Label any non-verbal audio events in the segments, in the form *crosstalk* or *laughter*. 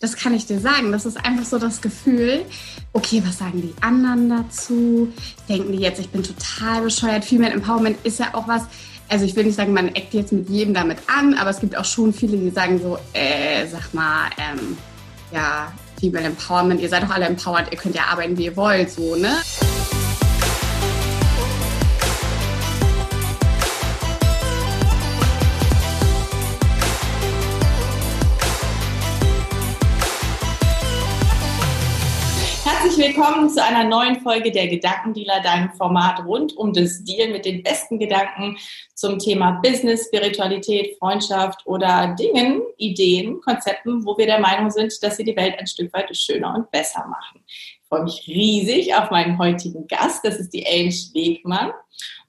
das kann ich dir sagen. Das ist einfach so das Gefühl, okay, was sagen die anderen dazu? Denken die jetzt, ich bin total bescheuert? Female Empowerment ist ja auch was, also ich will nicht sagen, man eckt jetzt mit jedem damit an, aber es gibt auch schon viele, die sagen so, äh, sag mal, ähm, ja, Female Empowerment, ihr seid doch alle empowered, ihr könnt ja arbeiten, wie ihr wollt, so, ne? Willkommen zu einer neuen Folge der Gedankendealer, deinem Format rund um das Deal mit den besten Gedanken zum Thema Business, Spiritualität, Freundschaft oder Dingen, Ideen, Konzepten, wo wir der Meinung sind, dass sie die Welt ein Stück weit schöner und besser machen. Ich freue mich riesig auf meinen heutigen Gast, das ist die Ellen Schwegmann.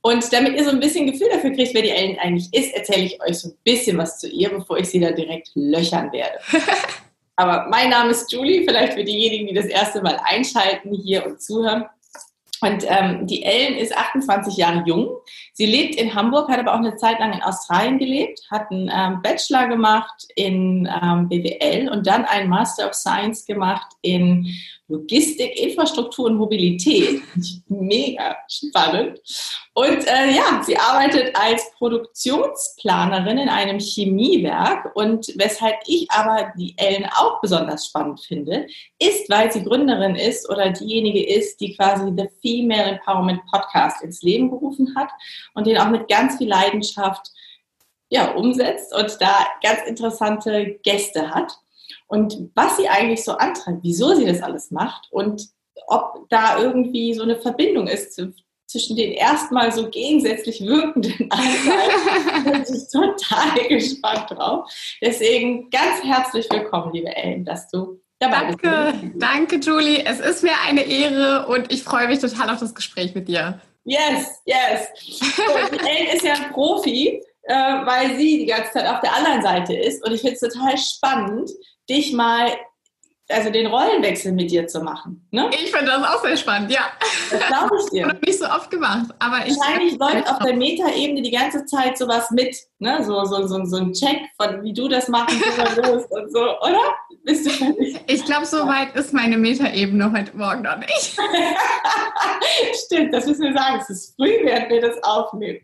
Und damit ihr so ein bisschen Gefühl dafür kriegt, wer die Ellen eigentlich ist, erzähle ich euch so ein bisschen was zu ihr, bevor ich sie da direkt löchern werde. *laughs* Aber mein Name ist Julie, vielleicht für diejenigen, die das erste Mal einschalten hier und zuhören. Und ähm, die Ellen ist 28 Jahre jung. Sie lebt in Hamburg, hat aber auch eine Zeit lang in Australien gelebt, hat einen ähm, Bachelor gemacht in ähm, BWL und dann einen Master of Science gemacht in Logistik, Infrastruktur und Mobilität. Mega spannend. Und äh, ja, sie arbeitet als Produktionsplanerin in einem Chemiewerk. Und weshalb ich aber die Ellen auch besonders spannend finde, ist, weil sie Gründerin ist oder diejenige ist, die quasi The Female Empowerment Podcast ins Leben gerufen hat und den auch mit ganz viel Leidenschaft ja, umsetzt und da ganz interessante Gäste hat und was sie eigentlich so antreibt, wieso sie das alles macht und ob da irgendwie so eine Verbindung ist zwischen den erstmal so gegensätzlich wirkenden *laughs* Anteilen. *laughs* bin ich total gespannt drauf. Deswegen ganz herzlich willkommen, liebe Ellen, dass du dabei bist. Danke, danke, Julie. Es ist mir eine Ehre und ich freue mich total auf das Gespräch mit dir. Yes, yes. So, Ellen ist ja ein Profi, äh, weil sie die ganze Zeit auf der anderen Seite ist. Und ich finde es total spannend, dich mal, also den Rollenwechsel mit dir zu machen. Ne? Ich finde das auch sehr spannend, ja. Das glaube ich dir. *laughs* Und nicht so oft gemacht. Aber Wahrscheinlich ich, läuft auf der Metaebene die ganze Zeit sowas mit. Ne? So, so, so, so ein Check von wie du das machen musst und so, oder? Bist du fertig? *laughs* Ich glaube, so weit ist meine Metaebene heute Morgen noch nicht. *laughs* Stimmt, das müssen wir sagen. Es ist früh, während wir das aufnehmen.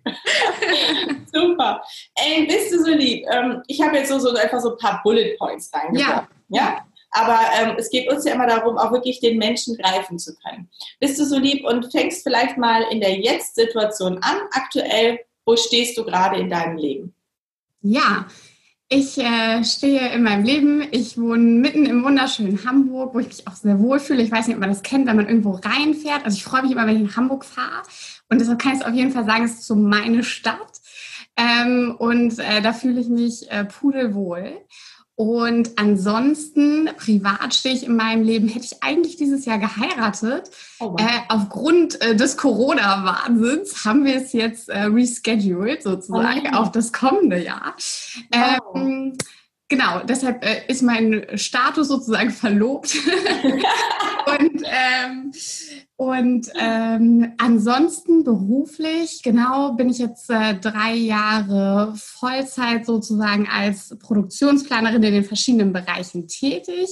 Super. Ey, bist du so lieb? Ähm, ich habe jetzt so, so einfach so ein paar Bullet Points reingebracht. Ja. ja? Aber ähm, es geht uns ja immer darum, auch wirklich den Menschen greifen zu können. Bist du so lieb und fängst vielleicht mal in der Jetzt-Situation an, aktuell, wo stehst du gerade in deinem Leben? Ja, ich äh, stehe in meinem Leben. Ich wohne mitten im wunderschönen Hamburg, wo ich mich auch sehr wohl fühle. Ich weiß nicht, ob man das kennt, wenn man irgendwo reinfährt. Also ich freue mich immer, wenn ich in Hamburg fahre. Und deshalb kann ich es auf jeden Fall sagen, es ist so meine Stadt. Ähm, und äh, da fühle ich mich äh, pudelwohl. Und ansonsten, privat stehe ich in meinem Leben, hätte ich eigentlich dieses Jahr geheiratet. Oh äh, aufgrund äh, des Corona-Wahnsinns haben wir es jetzt äh, rescheduled sozusagen oh. auf das kommende Jahr. Wow. Ähm, genau, deshalb äh, ist mein Status sozusagen verlobt. *laughs* und ähm, und ähm, ansonsten beruflich, genau, bin ich jetzt äh, drei Jahre Vollzeit sozusagen als Produktionsplanerin in den verschiedenen Bereichen tätig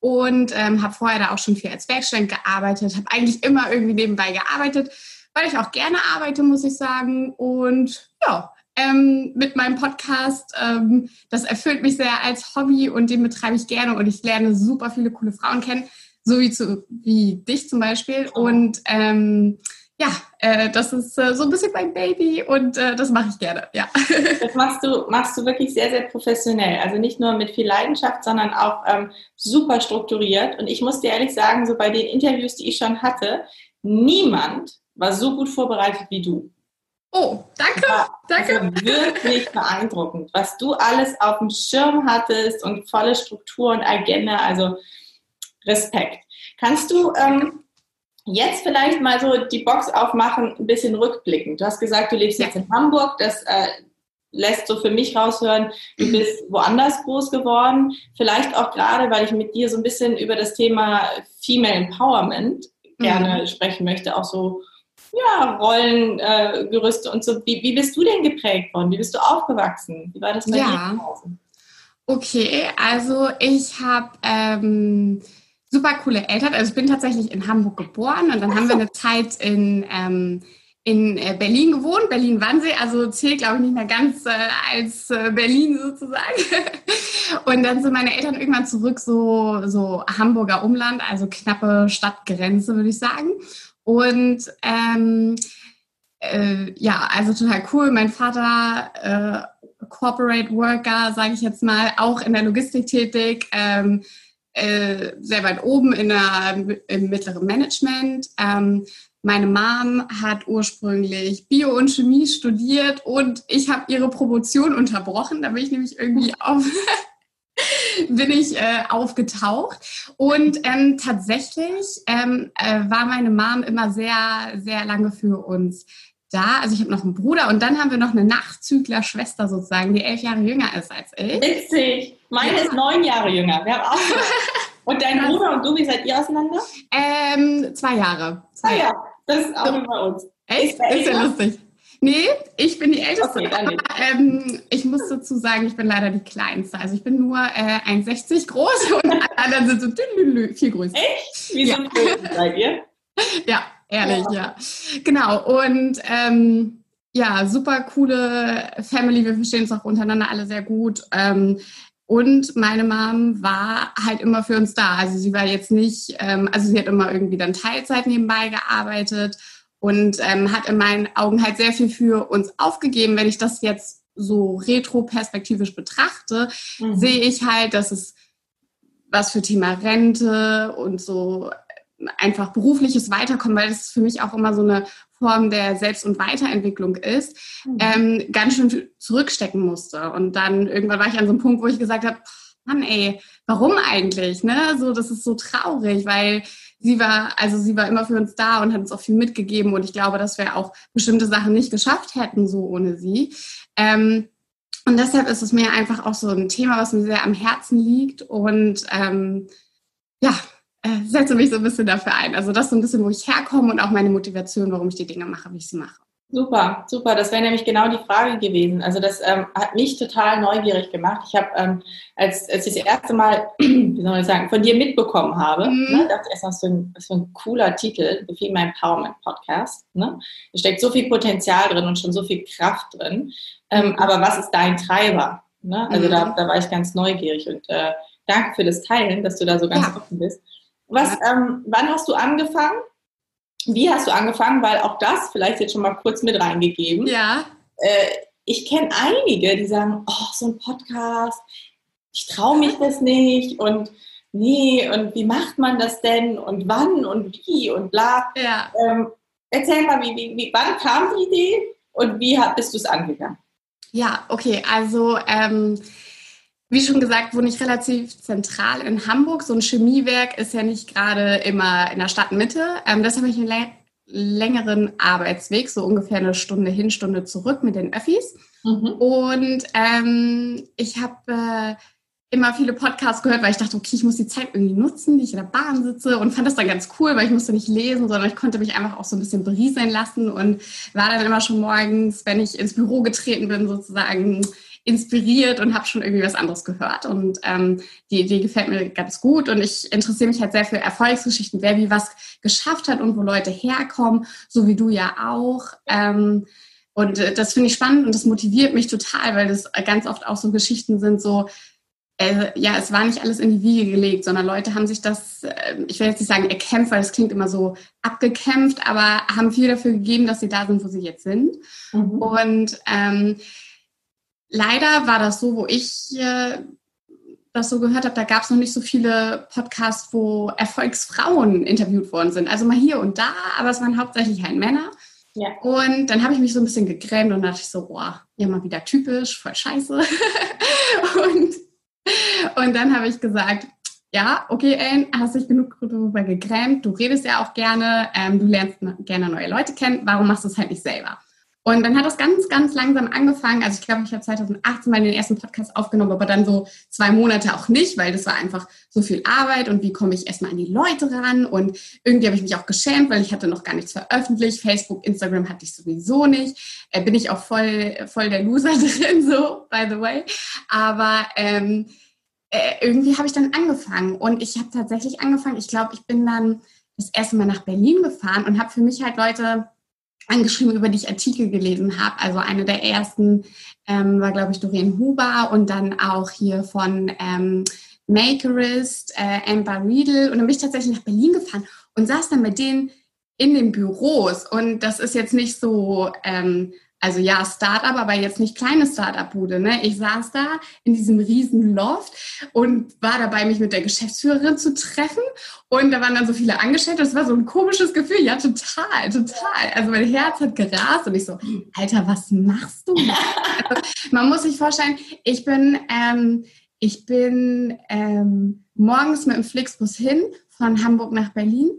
und ähm, habe vorher da auch schon viel als Werkstudent gearbeitet, habe eigentlich immer irgendwie nebenbei gearbeitet, weil ich auch gerne arbeite, muss ich sagen. Und ja, ähm, mit meinem Podcast, ähm, das erfüllt mich sehr als Hobby und den betreibe ich gerne und ich lerne super viele coole Frauen kennen so wie, zu, wie dich zum Beispiel. Und ähm, ja, äh, das ist äh, so ein bisschen mein Baby und äh, das mache ich gerne, ja. *laughs* Das machst du, machst du wirklich sehr, sehr professionell. Also nicht nur mit viel Leidenschaft, sondern auch ähm, super strukturiert. Und ich muss dir ehrlich sagen, so bei den Interviews, die ich schon hatte, niemand war so gut vorbereitet wie du. Oh, danke, danke. Also wirklich beeindruckend, was du alles auf dem Schirm hattest und volle Struktur und Agenda. Also Respekt. Kannst du ähm, jetzt vielleicht mal so die Box aufmachen, ein bisschen rückblickend? Du hast gesagt, du lebst ja. jetzt in Hamburg. Das äh, lässt so für mich raushören, du bist woanders groß geworden. Vielleicht auch gerade, weil ich mit dir so ein bisschen über das Thema Female Empowerment gerne mhm. sprechen möchte, auch so ja, Rollengerüste äh, und so. Wie, wie bist du denn geprägt worden? Wie bist du aufgewachsen? Wie war das bei ja. dir? Okay, also ich habe ähm, super coole Eltern. Also ich bin tatsächlich in Hamburg geboren und dann haben wir eine Zeit in, ähm, in äh, Berlin gewohnt, Berlin-Wannsee, also zählt glaube ich nicht mehr ganz äh, als äh, Berlin sozusagen. *laughs* Und dann sind meine Eltern irgendwann zurück, so, so Hamburger Umland, also knappe Stadtgrenze, würde ich sagen. Und ähm, äh, ja, also total cool. Mein Vater, äh, Corporate Worker, sage ich jetzt mal, auch in der Logistik tätig, ähm, äh, sehr weit oben in der, im mittleren Management. Ähm, meine Mom hat ursprünglich Bio und Chemie studiert und ich habe ihre Promotion unterbrochen. Da bin ich nämlich irgendwie *laughs* auf bin ich äh, aufgetaucht. Und ähm, tatsächlich ähm, äh, war meine Mom immer sehr, sehr lange für uns da. Also ich habe noch einen Bruder und dann haben wir noch eine Nachzügler-Schwester sozusagen, die elf Jahre jünger ist als ich. Witzig. Meine ja. ist neun Jahre jünger. Wir haben auch *laughs* und dein Bruder und du, wie seid ihr auseinander? Ähm, zwei Jahre. Zwei ah ja, das ist auch so. bei uns. Echt? Ist, ist ja lustig. Nee, ich bin die Älteste. Okay, *laughs* ähm, ich muss dazu sagen, ich bin leider die Kleinste. Also ich bin nur äh, 1,60 groß *laughs* und alle anderen sind so viel größer. Echt? Wie ja. so seid ihr? *laughs* Ja, ehrlich, ja. ja. Genau. Und ähm, ja, super coole Family. Wir verstehen uns auch untereinander alle sehr gut. Ähm, und meine Mom war halt immer für uns da. Also sie war jetzt nicht, ähm, also sie hat immer irgendwie dann Teilzeit nebenbei gearbeitet und ähm, hat in meinen Augen halt sehr viel für uns aufgegeben. Wenn ich das jetzt so retroperspektivisch betrachte, mhm. sehe ich halt, dass es was für Thema Rente und so einfach berufliches Weiterkommen, weil das für mich auch immer so eine Form der Selbst- und Weiterentwicklung ist, mhm. ähm, ganz schön zurückstecken musste. Und dann irgendwann war ich an so einem Punkt, wo ich gesagt habe, Mann, ey, warum eigentlich? Ne? So, das ist so traurig, weil sie war, also sie war immer für uns da und hat uns auch viel mitgegeben. Und ich glaube, dass wir auch bestimmte Sachen nicht geschafft hätten, so ohne sie. Ähm, und deshalb ist es mir einfach auch so ein Thema, was mir sehr am Herzen liegt. Und ähm, ja, äh, setze mich so ein bisschen dafür ein. Also das ist so ein bisschen, wo ich herkomme und auch meine Motivation, warum ich die Dinge mache, wie ich sie mache. Super, super. Das wäre nämlich genau die Frage gewesen. Also das ähm, hat mich total neugierig gemacht. Ich habe, ähm, als, als ich das erste Mal, *clears throat* wie soll ich sagen, von dir mitbekommen habe, mhm. ne, dachte ich erst, was für, ein, für ein cooler Titel, Female Empowerment Podcast. Ne? Da steckt so viel Potenzial drin und schon so viel Kraft drin. Ähm, mhm. Aber was ist dein Treiber? Ne? Also mhm. da, da war ich ganz neugierig und äh, danke für das Teilen, dass du da so ganz ja. offen bist. Was, ähm, wann hast du angefangen? Wie hast du angefangen? Weil auch das vielleicht jetzt schon mal kurz mit reingegeben. Ja. Äh, ich kenne einige, die sagen, oh, so ein Podcast, ich traue mich das nicht und nee, und wie macht man das denn und wann und wie und bla. Ja. Ähm, erzähl mal, wie, wie, wie, wann kam die Idee und wie bist du es angegangen? Ja, okay, also ähm, wie schon gesagt, wohne ich relativ zentral in Hamburg. So ein Chemiewerk ist ja nicht gerade immer in der Stadtmitte. Ähm, das habe ich einen längeren Arbeitsweg, so ungefähr eine Stunde hin, Stunde zurück mit den Öffis. Mhm. Und ähm, ich habe äh, immer viele Podcasts gehört, weil ich dachte, okay, ich muss die Zeit irgendwie nutzen, die ich in der Bahn sitze und fand das dann ganz cool, weil ich musste nicht lesen, sondern ich konnte mich einfach auch so ein bisschen berieseln lassen und war dann immer schon morgens, wenn ich ins Büro getreten bin, sozusagen inspiriert und habe schon irgendwie was anderes gehört. Und ähm, die Idee gefällt mir ganz gut. Und ich interessiere mich halt sehr für Erfolgsgeschichten, wer wie was geschafft hat und wo Leute herkommen, so wie du ja auch. Ähm, und äh, das finde ich spannend und das motiviert mich total, weil das ganz oft auch so Geschichten sind, so, äh, ja, es war nicht alles in die Wiege gelegt, sondern Leute haben sich das, äh, ich will jetzt nicht sagen erkämpft, weil das klingt immer so abgekämpft, aber haben viel dafür gegeben, dass sie da sind, wo sie jetzt sind. Mhm. Und ähm, leider war das so, wo ich äh, das so gehört habe, da gab es noch nicht so viele Podcasts, wo Erfolgsfrauen interviewt worden sind. Also mal hier und da, aber es waren hauptsächlich halt Männer. Ja. Und dann habe ich mich so ein bisschen gegrämt und dachte ich so, boah, ja mal wieder typisch, voll scheiße. *laughs* und, und dann habe ich gesagt, ja, okay, Ellen, hast dich genug darüber gegrämt, du redest ja auch gerne, ähm, du lernst gerne neue Leute kennen, warum machst du es halt nicht selber? Und dann hat das ganz, ganz langsam angefangen. Also ich glaube, ich habe 2018 mal den ersten Podcast aufgenommen, aber dann so zwei Monate auch nicht, weil das war einfach so viel Arbeit und wie komme ich erstmal an die Leute ran und irgendwie habe ich mich auch geschämt, weil ich hatte noch gar nichts veröffentlicht. Facebook, Instagram hatte ich sowieso nicht. Äh, bin ich auch voll, voll der Loser *laughs* drin, so, by the way. Aber ähm, äh, irgendwie habe ich dann angefangen und ich habe tatsächlich angefangen. Ich glaube, ich bin dann das erste Mal nach Berlin gefahren und habe für mich halt Leute angeschrieben, über die ich Artikel gelesen habe. Also eine der ersten ähm, war, glaube ich, Doreen Huber und dann auch hier von ähm, Makerist, äh, Amber Riedel. Und dann bin ich tatsächlich nach Berlin gefahren und saß dann mit denen in den Büros. Und das ist jetzt nicht so ähm, also ja, Startup, aber jetzt nicht kleine Startup-Bude. Ne? Ich saß da in diesem riesen Loft und war dabei, mich mit der Geschäftsführerin zu treffen. Und da waren dann so viele Angestellte. Das war so ein komisches Gefühl. Ja, total, total. Also mein Herz hat gerast und ich so, Alter, was machst du? Also, man muss sich vorstellen, ich bin, ähm, ich bin ähm, morgens mit dem Flixbus hin von Hamburg nach Berlin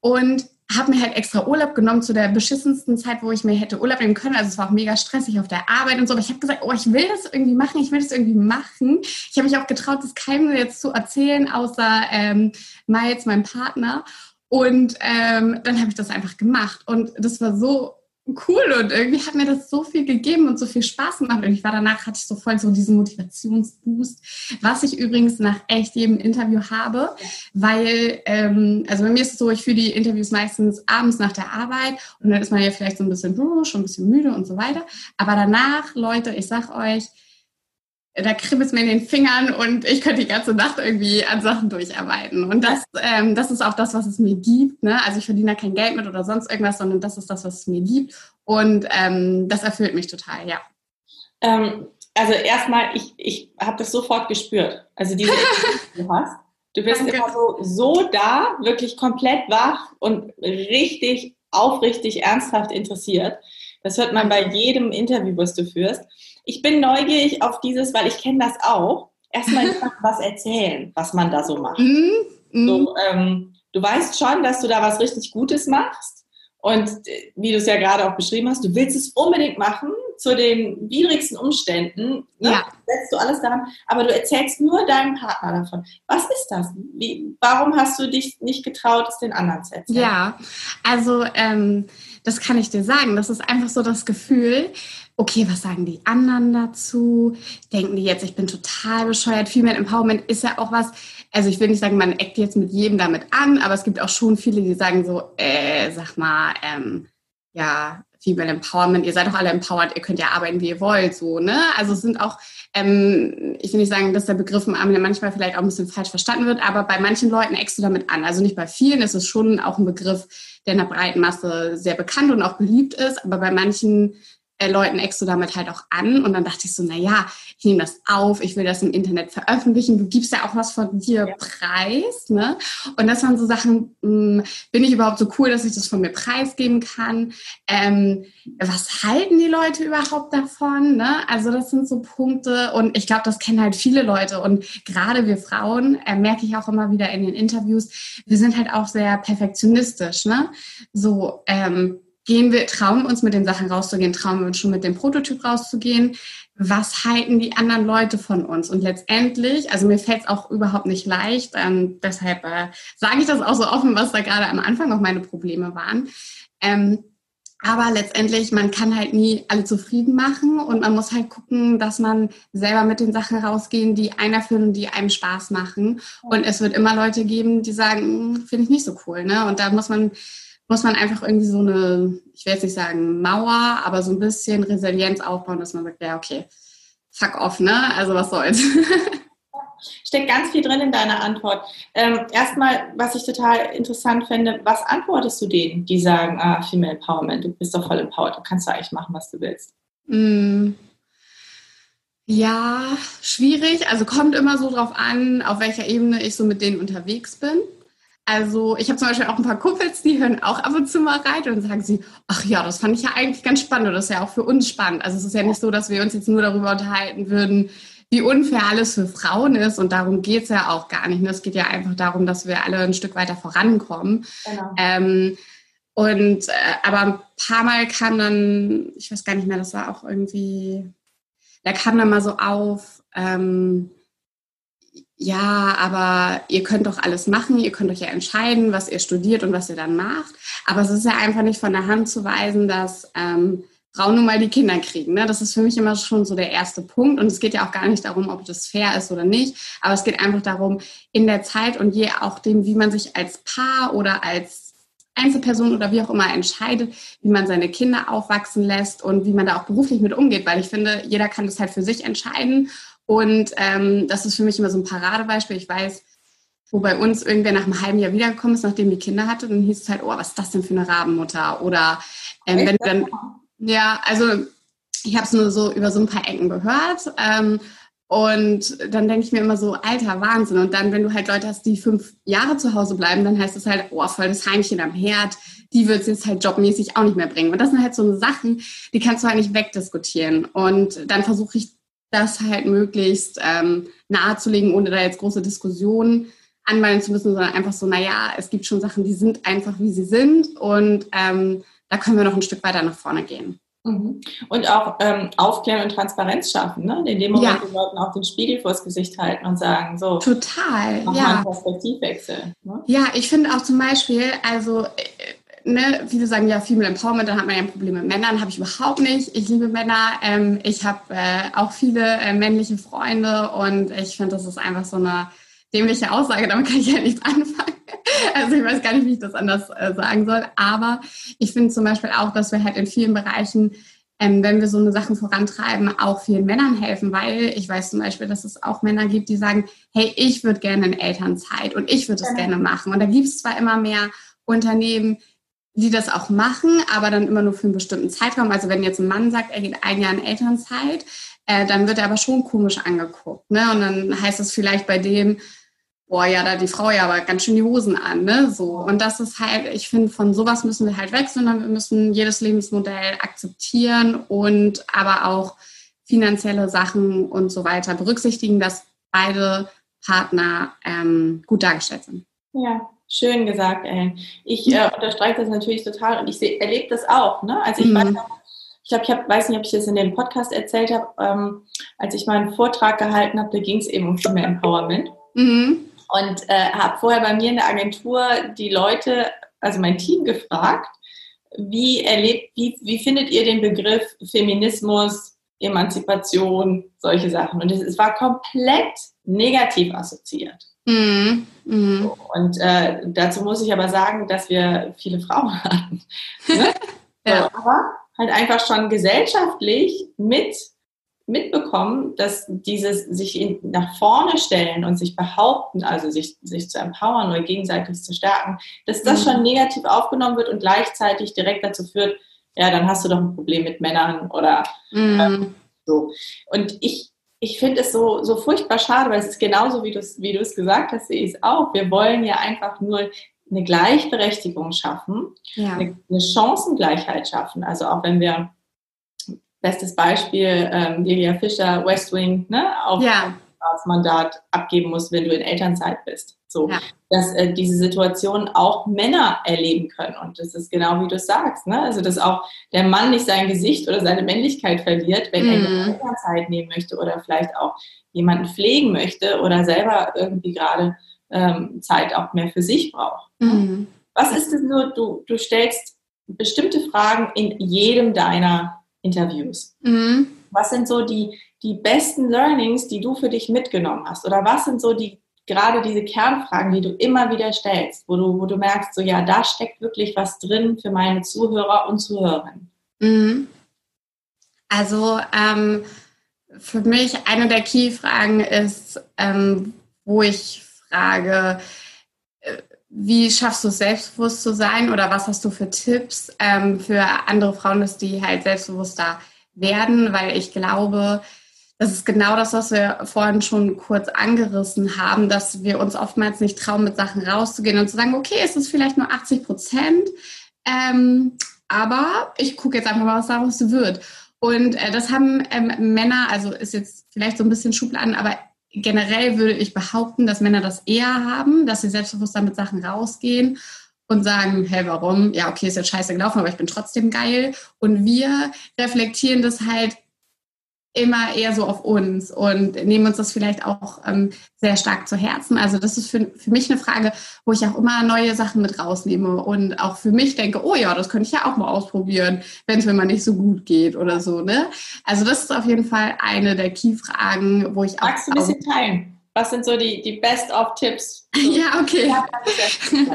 und habe mir halt extra Urlaub genommen zu der beschissensten Zeit, wo ich mir hätte Urlaub nehmen können. Also es war auch mega stressig auf der Arbeit und so. Aber ich habe gesagt, oh, ich will das irgendwie machen, ich will das irgendwie machen. Ich habe mich auch getraut, das keinem jetzt zu erzählen, außer ähm, Miles, meinem Partner. Und ähm, dann habe ich das einfach gemacht. Und das war so cool und irgendwie hat mir das so viel gegeben und so viel Spaß gemacht. Und ich war danach, hatte ich so voll so diesen Motivationsboost, was ich übrigens nach echt jedem Interview habe, weil, ähm, also bei mir ist es so, ich führe die Interviews meistens abends nach der Arbeit und dann ist man ja vielleicht so ein bisschen, schon ein bisschen müde und so weiter. Aber danach, Leute, ich sag euch, da kribbelt es mir in den Fingern und ich könnte die ganze Nacht irgendwie an Sachen durcharbeiten. Und das, ähm, das ist auch das, was es mir gibt. Ne? Also ich verdiene da kein Geld mit oder sonst irgendwas, sondern das ist das, was es mir gibt. Und ähm, das erfüllt mich total, ja. Ähm, also erstmal, ich, ich habe das sofort gespürt. Also diese, *laughs* die du hast. Du bist Danke. immer so, so da, wirklich komplett wach und richtig aufrichtig, ernsthaft interessiert. Das hört man bei jedem Interview, was du führst ich bin neugierig auf dieses, weil ich kenne das auch. Erstmal *laughs* was erzählen, was man da so macht. Mm, mm. So, ähm, du weißt schon, dass du da was richtig Gutes machst. Und äh, wie du es ja gerade auch beschrieben hast, du willst es unbedingt machen, zu den widrigsten Umständen. Ne? Ja. Setzt du alles daran, aber du erzählst nur deinem Partner davon. Was ist das? Wie, warum hast du dich nicht getraut, es den anderen zu erzählen? Ja, also ähm, das kann ich dir sagen. Das ist einfach so das Gefühl, okay, was sagen die anderen dazu? Denken die jetzt, ich bin total bescheuert? Female Empowerment ist ja auch was, also ich will nicht sagen, man eckt jetzt mit jedem damit an, aber es gibt auch schon viele, die sagen so, äh, sag mal, ähm, ja, Female Empowerment, ihr seid doch alle empowered, ihr könnt ja arbeiten, wie ihr wollt, so, ne? Also es sind auch, ähm, ich will nicht sagen, dass der Begriff manchmal vielleicht auch ein bisschen falsch verstanden wird, aber bei manchen Leuten eckst du damit an. Also nicht bei vielen ist es schon auch ein Begriff, der in der breiten Masse sehr bekannt und auch beliebt ist, aber bei manchen äh, Leuten eckst du damit halt auch an. Und dann dachte ich so, na ja, ich nehme das auf, ich will das im Internet veröffentlichen. Du gibst ja auch was von dir ja. preis. Ne? Und das waren so Sachen, mh, hm, bin ich überhaupt so cool, dass ich das von mir preisgeben kann? Ähm, was halten die Leute überhaupt davon? Ne? Also das sind so Punkte und ich glaube, das kennen halt viele Leute. Und gerade wir Frauen, äh, merke ich auch immer wieder in den Interviews, wir sind halt auch sehr perfektionistisch. Ne? So, ähm, gehen wir, trauen uns mit den Sachen rauszugehen, trauen wir uns schon mit dem Prototyp rauszugehen. Was halten die anderen Leute von uns? Und letztendlich, also mir fällt es auch überhaupt nicht leicht, ähm, deshalb äh, sage ich das auch so offen, was da gerade am Anfang auch meine Probleme waren. Ähm, aber letztendlich, man kann halt nie alle zufrieden machen und man muss halt gucken, dass man selber mit den Sachen rausgehen, die einen erfüllen und die einem Spaß machen. Und es wird immer Leute geben, die sagen, hm, finde ich nicht so cool. Ne? Und da muss man muss man einfach irgendwie so eine, ich will jetzt nicht sagen Mauer, aber so ein bisschen Resilienz aufbauen, dass man sagt, ja, okay, fuck off, ne? Also was soll's. *laughs* Steckt ganz viel drin in deiner Antwort. Ähm, erstmal, was ich total interessant finde, was antwortest du denen, die sagen, ah, Female Empowerment, du bist doch voll empowered, du kannst doch eigentlich machen, was du willst? Mm. Ja, schwierig. Also kommt immer so drauf an, auf welcher Ebene ich so mit denen unterwegs bin. Also ich habe zum Beispiel auch ein paar Kumpels, die hören auch ab und zu mal rein und sagen sie, ach ja, das fand ich ja eigentlich ganz spannend und das ist ja auch für uns spannend. Also es ist ja nicht so, dass wir uns jetzt nur darüber unterhalten würden, wie unfair alles für Frauen ist und darum geht es ja auch gar nicht. Es geht ja einfach darum, dass wir alle ein Stück weiter vorankommen. Genau. Ähm, Und äh, aber ein paar Mal kam dann, ich weiß gar nicht mehr, das war auch irgendwie, da kam dann mal so auf, ähm, ja, aber ihr könnt doch alles machen, ihr könnt euch ja entscheiden, was ihr studiert und was ihr dann macht. Aber es ist ja einfach nicht von der Hand zu weisen, dass ähm, Frauen nun mal die Kinder kriegen. Ne? Das ist für mich immer schon so der erste Punkt. Und es geht ja auch gar nicht darum, ob das fair ist oder nicht. Aber es geht einfach darum, in der Zeit und je auch dem, wie man sich als Paar oder als Einzelperson oder wie auch immer entscheidet, wie man seine Kinder aufwachsen lässt und wie man da auch beruflich mit umgeht. Weil ich finde, jeder kann das halt für sich entscheiden. Und ähm, das ist für mich immer so ein Paradebeispiel. Ich weiß, wo bei uns irgendwer nach einem halben Jahr wiedergekommen ist, nachdem die Kinder hatte, dann hieß es halt, oh, was ist das denn für eine Rabenmutter? Oder ähm, wenn du dann, ja, also ich habe es nur so über so ein paar Ecken gehört. Ähm, und dann denke ich mir immer so, alter Wahnsinn. Und dann, wenn du halt Leute hast, die fünf Jahre zu Hause bleiben, dann heißt es halt, oh, voll das Heimchen am Herd, die wird es jetzt halt jobmäßig auch nicht mehr bringen. Und das sind halt so Sachen, die kannst du halt nicht wegdiskutieren. Und dann versuche ich das halt möglichst ähm, nahezulegen, ohne da jetzt große Diskussionen anwenden zu müssen, sondern einfach so, naja, es gibt schon Sachen, die sind einfach, wie sie sind und ähm, da können wir noch ein Stück weiter nach vorne gehen. Mhm. Und auch ähm, Aufklären und Transparenz schaffen, ne? In dem Moment, ja. die Leuten auch den Spiegel vors Gesicht halten und sagen, so. Total, ja. Perspektivwechsel. Ne? Ja, ich finde auch zum Beispiel, also äh, ne, viele sagen ja Female Empowerment, dann hat man ja ein Problem mit Männern, habe ich überhaupt nicht. Ich liebe Männer, ähm, ich habe äh, auch viele äh, männliche Freunde und ich finde, das ist einfach so eine dämliche Aussage, damit kann ich ja nichts anfangen. *laughs* Also ich weiß gar nicht, wie ich das anders äh, sagen soll, aber ich finde zum Beispiel auch, dass wir halt in vielen Bereichen ähm, wenn wir so eine Sachen vorantreiben, auch vielen Männern helfen, weil ich weiß zum Beispiel, dass es auch Männer gibt, die sagen, hey, ich würde gerne in Elternzeit und ich würde es gerne machen. Und da gibt es zwar immer mehr Unternehmen, die das auch machen, aber dann immer nur für einen bestimmten Zeitraum. Also wenn jetzt ein Mann sagt, er geht ein Jahr in Elternzeit, äh, dann wird er aber schon komisch angeguckt. Ne? Und dann heißt es vielleicht bei dem, boah, ja, da die Frau ja aber ganz schön die Hosen an, ne? So. Und das ist halt, ich finde, von sowas müssen wir halt weg, sondern wir müssen jedes Lebensmodell akzeptieren und aber auch finanzielle Sachen und so weiter berücksichtigen, dass beide Partner ähm, gut dargestellt sind. Ja, Schön gesagt, Ellen. Ich äh, unterstreiche das natürlich total und ich erlebe das auch. Ne? Also ich mhm. weiß, ich glaube, ich hab, weiß nicht, ob ich das in dem Podcast erzählt habe, ähm, als ich meinen Vortrag gehalten habe, da ging es eben um Female Empowerment. Mhm. Und äh, habe vorher bei mir in der Agentur die Leute, also mein Team gefragt, wie erlebt, wie, wie findet ihr den Begriff Feminismus, Emanzipation, solche Sachen? Und es, es war komplett negativ assoziiert. Mhm. Mhm. Und äh, dazu muss ich aber sagen, dass wir viele Frauen *laughs* hatten. Ne? *laughs* ja. aber halt einfach schon gesellschaftlich mit mitbekommen, dass dieses sich in, nach vorne stellen und sich behaupten, also sich, sich zu empowern oder gegenseitig zu stärken, dass das mhm. schon negativ aufgenommen wird und gleichzeitig direkt dazu führt, ja, dann hast du doch ein Problem mit Männern oder mhm. ähm, so. Und ich ich finde es so, so furchtbar schade, weil es ist genauso, wie du es wie gesagt hast, sehe ich es auch. Wir wollen ja einfach nur eine Gleichberechtigung schaffen, ja. eine, eine, Chancengleichheit schaffen. Also auch wenn wir, bestes Beispiel, ähm, Delia Fischer, West Wing, ne, auf, ja. Mandat abgeben muss, wenn du in Elternzeit bist. So, ja. dass äh, diese Situation auch Männer erleben können. Und das ist genau wie du sagst, ne? Also, dass auch der Mann nicht sein Gesicht oder seine Männlichkeit verliert, wenn mhm. er Zeit nehmen möchte oder vielleicht auch jemanden pflegen möchte oder selber irgendwie gerade ähm, Zeit auch mehr für sich braucht. Mhm. Was ist es nur, du, du stellst bestimmte Fragen in jedem deiner Interviews. Mhm. Was sind so die, die besten Learnings, die du für dich mitgenommen hast? Oder was sind so die gerade diese Kernfragen, die du immer wieder stellst, wo du, wo du merkst, so ja, da steckt wirklich was drin für meine Zuhörer und Zuhörerinnen? Mhm. Also ähm, für mich eine der Key-Fragen ist, ähm, wo ich frage, äh, wie schaffst du es, selbstbewusst zu sein oder was hast du für Tipps ähm, für andere Frauen, dass die halt selbstbewusster werden? Weil ich glaube, das ist genau das, was wir vorhin schon kurz angerissen haben, dass wir uns oftmals nicht trauen, mit Sachen rauszugehen und zu sagen, okay, es ist vielleicht nur 80 Prozent, ähm, aber ich gucke jetzt einfach mal, was daraus wird. Und äh, das haben ähm, Männer, also ist jetzt vielleicht so ein bisschen Schubladen, aber generell würde ich behaupten, dass Männer das eher haben, dass sie selbstbewusster mit Sachen rausgehen und sagen, hey, warum? Ja, okay, ist jetzt scheiße gelaufen, aber ich bin trotzdem geil. Und wir reflektieren das halt immer eher so auf uns und nehmen uns das vielleicht auch ähm, sehr stark zu Herzen. Also das ist für, für mich eine Frage, wo ich auch immer neue Sachen mit rausnehme und auch für mich denke, oh ja, das könnte ich ja auch mal ausprobieren, wenn es mir mal nicht so gut geht oder so. Ne? Also das ist auf jeden Fall eine der Key-Fragen, wo ich auch... Magst du ein bisschen teilen? Was sind so die, die Best-of-Tipps? *laughs* ja, okay. *laughs*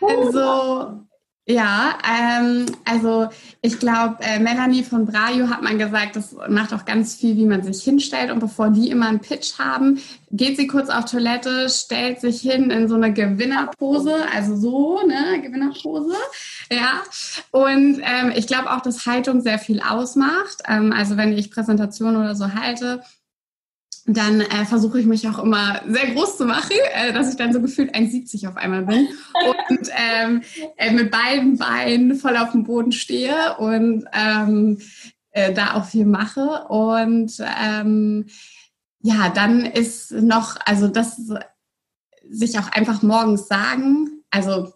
also ja, ähm, also ich glaube, äh, Melanie von Brajo hat man gesagt, das macht auch ganz viel, wie man sich hinstellt. Und bevor die immer einen Pitch haben, geht sie kurz auf Toilette, stellt sich hin in so eine Gewinnerpose, also so, ne, Gewinnerpose. Ja, und ähm, ich glaube auch, dass Haltung sehr viel ausmacht. Ähm, also wenn ich Präsentationen oder so halte, dann äh, versuche ich mich auch immer sehr groß zu machen, äh, dass ich dann so gefühlt 1,70 auf einmal bin *laughs* und ähm, äh, mit beiden Beinen voll auf dem Boden stehe und ähm, äh, da auch viel mache. Und ähm, ja, dann ist noch, also das sich auch einfach morgens sagen. Also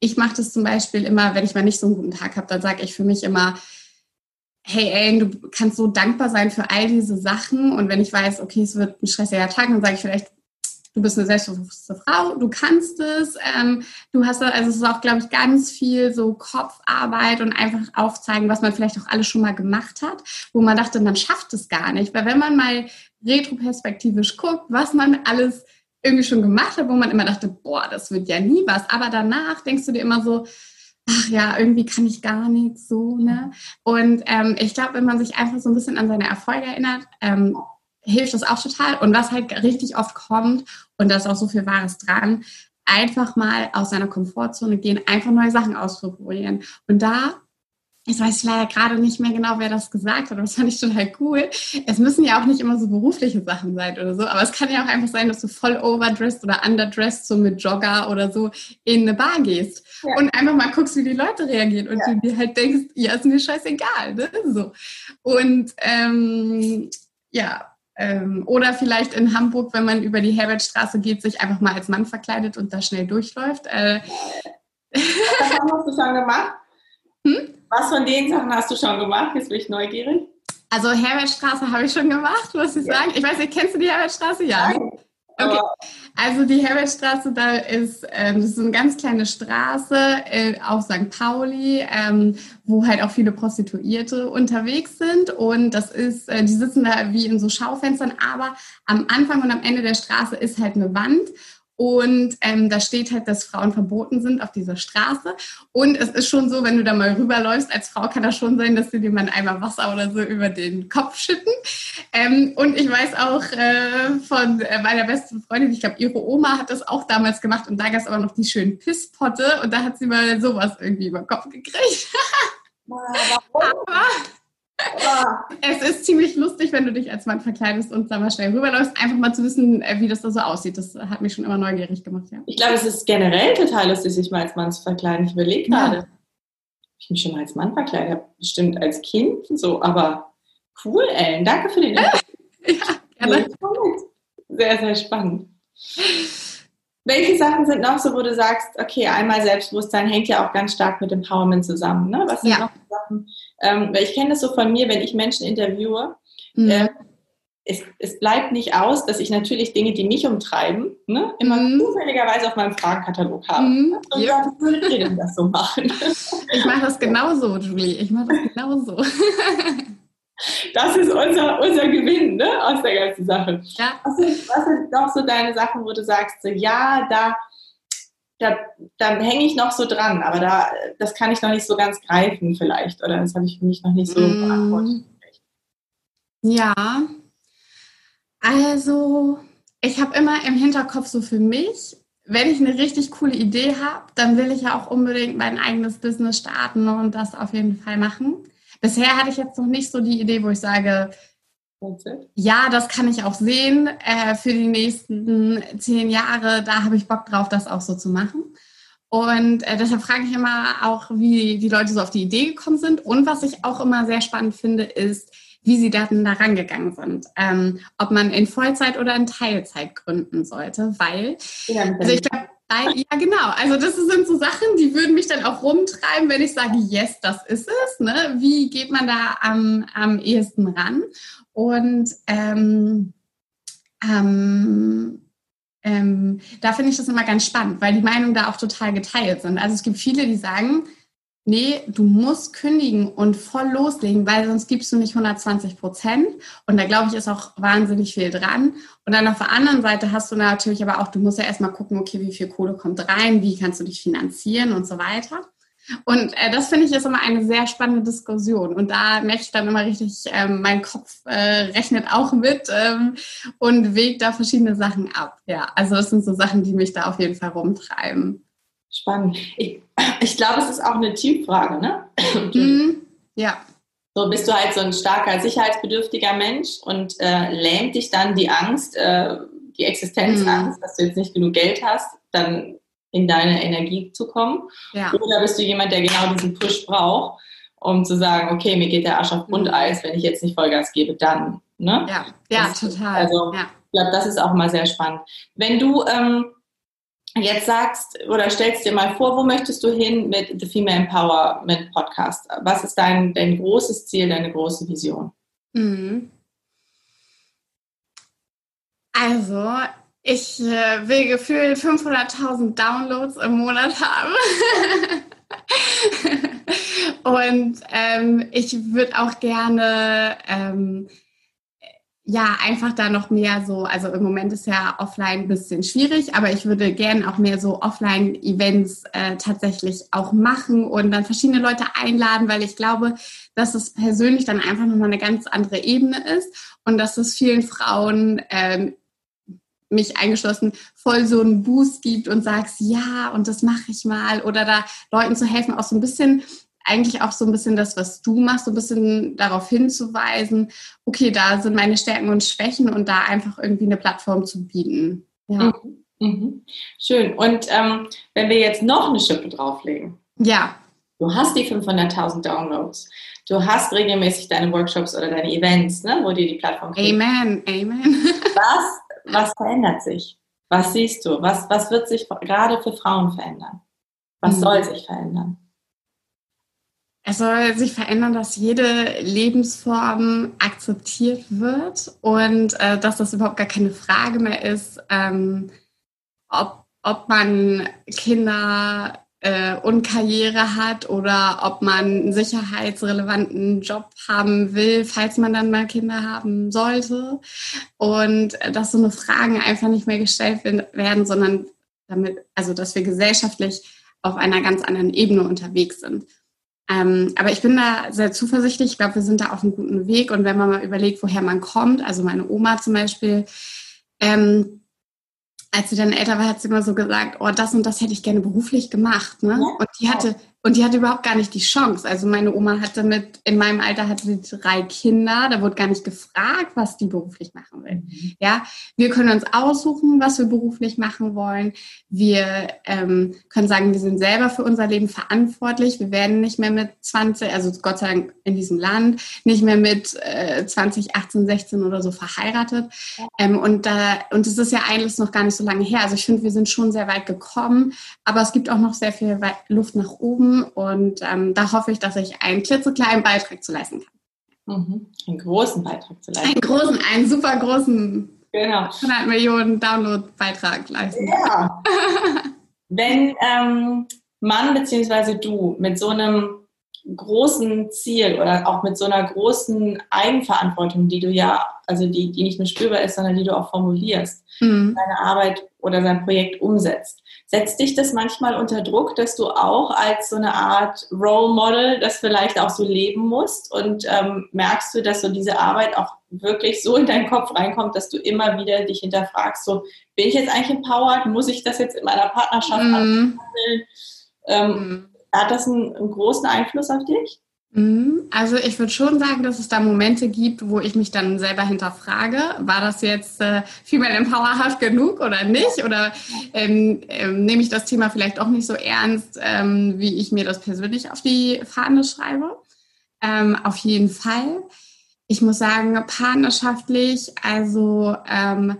ich mache das zum Beispiel immer, wenn ich mal nicht so einen guten Tag habe, dann sage ich für mich immer, hey Ellen, du kannst so dankbar sein für all diese Sachen. Und wenn ich weiß, okay, es wird ein stressiger Tag, dann sage ich vielleicht, du bist eine selbstbewusste Frau, du kannst es. Ähm, du hast, also es ist auch, glaube ich, ganz viel so Kopfarbeit und einfach aufzeigen, was man vielleicht auch alles schon mal gemacht hat, wo man dachte, man schafft es gar nicht. Weil wenn man mal retroperspektivisch guckt, was man alles irgendwie schon gemacht hat, wo man immer dachte, boah, das wird ja nie was. Aber danach denkst du dir immer so, ach ja, irgendwie kann ich gar nichts so, ne? Und ähm, ich glaube, wenn man sich einfach so ein bisschen an seine Erfolge erinnert, ähm, hilft das auch total. Und was halt richtig oft kommt, und da ist auch so viel Wahres dran, einfach mal aus seiner Komfortzone gehen, einfach neue Sachen ausprobieren. Und da ich weiß leider gerade nicht mehr genau, wer das gesagt hat, aber das fand ich total cool. Es müssen ja auch nicht immer so berufliche Sachen sein oder so, aber es kann ja auch einfach sein, dass du voll overdressed oder underdressed so mit Jogger oder so in eine Bar gehst ja. und einfach mal guckst, wie die Leute reagieren und ja. du dir halt denkst, ja, ist mir scheißegal, ne? So. Und ähm, ja, ähm, oder vielleicht in Hamburg, wenn man über die Herbertstraße geht, sich einfach mal als Mann verkleidet und da schnell durchläuft. Äh, Was hast du schon gemacht? Hm? Was von den Sachen hast du schon gemacht? Jetzt bin ich neugierig. Also Herbertstraße habe ich schon gemacht, muss ich ja. sagen. Ich weiß nicht, kennst du die Herbertstraße? Ja. Nein. Okay. Also die Herbertstraße, da ist, ähm, das ist eine ganz kleine Straße äh, auf St. Pauli, ähm, wo halt auch viele Prostituierte unterwegs sind. Und das ist, äh, die sitzen da wie in so Schaufenstern, aber am Anfang und am Ende der Straße ist halt eine Wand. Und ähm, da steht halt, dass Frauen verboten sind auf dieser Straße. Und es ist schon so, wenn du da mal rüberläufst, als Frau kann das schon sein, dass sie dir mal einmal Wasser oder so über den Kopf schütten. Ähm, und ich weiß auch äh, von äh, meiner besten Freundin, ich glaube, ihre Oma hat das auch damals gemacht. Und da gab es aber noch die schönen Pisspotte. Und da hat sie mal sowas irgendwie über den Kopf gekriegt. *laughs* Aber *laughs* es ist ziemlich lustig, wenn du dich als Mann verkleidest und da mal schnell rüberläufst, einfach mal zu wissen, äh, wie das da so aussieht. Das hat mich schon immer neugierig gemacht, ja. Ich glaube, es ist generell total lustig, sich mal als Mann zu verkleiden. Ich überlege gerade, ja. ich mich schon mal als Mann verkleidet habe, bestimmt als Kind so, aber cool, Ellen. Danke für den *laughs* Info. ja, gerne. Sehr, sehr spannend. Welche Sachen sind noch so, wo du sagst, okay, einmal Selbstbewusstsein hängt ja auch ganz stark mit Empowerment zusammen. Ne? Was sind ja. noch Sachen? Ähm, weil ich kenne das so von mir, wenn ich Menschen interviewe, mhm. äh, es, es, bleibt nicht aus, dass ich natürlich Dinge, die mich umtreiben, ne, immer mhm. zufälligerweise auf meinem Fragenkatalog habe. Mhm. Und ja. wie würdet ihr denn das so machen? *laughs* Ich mache das genauso, Julie. Ich mache das genauso. *laughs* Das ist unser, unser Gewinn ne, aus der ganzen Sache. Ja. Was, sind, was sind noch so deine Sachen, wo du sagst, so, ja, da, da, da hänge ich noch so dran, aber da, das kann ich noch nicht so ganz greifen vielleicht oder das habe ich für mich noch nicht so mm. beantwortet. Ja, also ich habe immer im Hinterkopf so für mich, wenn ich eine richtig coole Idee habe, dann will ich ja auch unbedingt mein eigenes Business starten und das auf jeden Fall machen. Bisher hatte ich jetzt noch nicht so die Idee, wo ich sage, ja, das kann ich auch sehen äh, für die nächsten zehn Jahre. Da habe ich Bock drauf, das auch so zu machen. Und äh, deshalb frage ich immer auch, wie die Leute so auf die Idee gekommen sind. Und was ich auch immer sehr spannend finde, ist, wie sie dann da rangegangen sind. Ähm, ob man in Vollzeit oder in Teilzeit gründen sollte, weil, also ich glaube, ja, genau. Also das sind so Sachen, die würden mich dann auch rumtreiben, wenn ich sage, yes, das ist es. Ne? Wie geht man da am, am ehesten ran? Und ähm, ähm, ähm, da finde ich das immer ganz spannend, weil die Meinungen da auch total geteilt sind. Also es gibt viele, die sagen, nee, du musst kündigen und voll loslegen, weil sonst gibst du nicht 120 Prozent. Und da glaube ich, ist auch wahnsinnig viel dran. Und dann auf der anderen Seite hast du natürlich aber auch, du musst ja erstmal gucken, okay, wie viel Kohle kommt rein, wie kannst du dich finanzieren und so weiter. Und äh, das finde ich ist immer eine sehr spannende Diskussion. Und da merke ich dann immer richtig, ähm, mein Kopf äh, rechnet auch mit ähm, und wägt da verschiedene Sachen ab. Ja, also das sind so Sachen, die mich da auf jeden Fall rumtreiben. Spannend. Ich, ich glaube, es ist auch eine Typfrage, ne? Mhm. Ja. So bist du halt so ein starker, sicherheitsbedürftiger Mensch und äh, lähmt dich dann die Angst, äh, die Existenzangst, mhm. dass du jetzt nicht genug Geld hast, dann in deine Energie zu kommen? Ja. Oder bist du jemand, der genau diesen Push braucht, um zu sagen, okay, mir geht der Arsch auf Grundeis, wenn ich jetzt nicht Vollgas gebe, dann. Ne? Ja, ja das, total. Also, ja. ich glaube, das ist auch mal sehr spannend. Wenn du ähm, jetzt sagst oder stellst dir mal vor, wo möchtest du hin mit The Female Empowerment Podcast? Was ist dein, dein großes Ziel, deine große Vision? Mhm. Also, ich äh, will gefühlt 500.000 Downloads im Monat haben. *laughs* Und ähm, ich würde auch gerne ähm, ja, einfach da noch mehr so, also im Moment ist ja offline ein bisschen schwierig, aber ich würde gerne auch mehr so Offline-Events äh, tatsächlich auch machen und dann verschiedene Leute einladen, weil ich glaube, dass es persönlich dann einfach nochmal eine ganz andere Ebene ist und dass es vielen Frauen, ähm, mich eingeschlossen, voll so einen Boost gibt und sagst, ja, und das mache ich mal oder da Leuten zu helfen, auch so ein bisschen eigentlich auch so ein bisschen das, was du machst, so ein bisschen darauf hinzuweisen, okay, da sind meine Stärken und Schwächen und da einfach irgendwie eine Plattform zu bieten. Ja. Mhm. Mhm. Schön. Und ähm, wenn wir jetzt noch eine Schippe drauflegen. Ja. Du hast die 500.000 Downloads. Du hast regelmäßig deine Workshops oder deine Events, ne, wo dir die Plattform kriegt. Amen, amen. *laughs* was, was verändert sich? Was siehst du? Was, was wird sich gerade für Frauen verändern? Was mhm. soll sich verändern? Es soll sich verändern, dass jede Lebensform akzeptiert wird und äh, dass das überhaupt gar keine Frage mehr ist, ähm, ob, ob man Kinder äh, und Karriere hat oder ob man einen sicherheitsrelevanten Job haben will, falls man dann mal Kinder haben sollte. Und äh, dass so eine Fragen einfach nicht mehr gestellt werden, sondern damit, also dass wir gesellschaftlich auf einer ganz anderen Ebene unterwegs sind. Ähm, aber ich bin da sehr zuversichtlich. Ich glaube, wir sind da auf einem guten Weg. Und wenn man mal überlegt, woher man kommt, also meine Oma zum Beispiel, ähm, als sie dann älter war, hat sie immer so gesagt, oh, das und das hätte ich gerne beruflich gemacht. Ne? Ja. Und die hatte, und die hatte überhaupt gar nicht die Chance. Also meine Oma hatte mit, in meinem Alter hatte sie drei Kinder, da wurde gar nicht gefragt, was die beruflich machen will. Mhm. Ja, wir können uns aussuchen, was wir beruflich machen wollen. Wir ähm, können sagen, wir sind selber für unser Leben verantwortlich. Wir werden nicht mehr mit 20, also Gott sei Dank in diesem Land, nicht mehr mit äh, 20, 18, 16 oder so verheiratet. Ja. Ähm, und da, und es ist ja eigentlich noch gar nicht so lange her. Also ich finde, wir sind schon sehr weit gekommen, aber es gibt auch noch sehr viel Luft nach oben und ähm, da hoffe ich, dass ich einen klitzekleinen Beitrag zu leisten kann. Mhm. Einen großen Beitrag zu leisten. Einen großen, einen super großen genau. 100 Millionen Download-Beitrag leisten. Ja. *laughs* Wenn ähm, Mann bzw. du mit so einem großen Ziel oder auch mit so einer großen Eigenverantwortung, die du ja, also die, die nicht nur spürbar ist, sondern die du auch formulierst, mhm. deine Arbeit oder sein Projekt umsetzt. Setzt dich das manchmal unter Druck, dass du auch als so eine Art Role Model das vielleicht auch so leben musst und ähm, merkst du, dass so diese Arbeit auch wirklich so in deinen Kopf reinkommt, dass du immer wieder dich hinterfragst, so bin ich jetzt eigentlich empowered, muss ich das jetzt in meiner Partnerschaft handeln? Ähm, mhm. Hat das einen, einen großen Einfluss auf dich? Mhm. Also ich würde schon sagen, dass es da Momente gibt, wo ich mich dann selber hinterfrage, war das jetzt äh, Female Empowerhaft genug oder nicht? Oder ähm, ähm, nehme ich das Thema vielleicht auch nicht so ernst, ähm, wie ich mir das persönlich auf die Fahne schreibe? Ähm, auf jeden Fall. Ich muss sagen, partnerschaftlich, also ähm,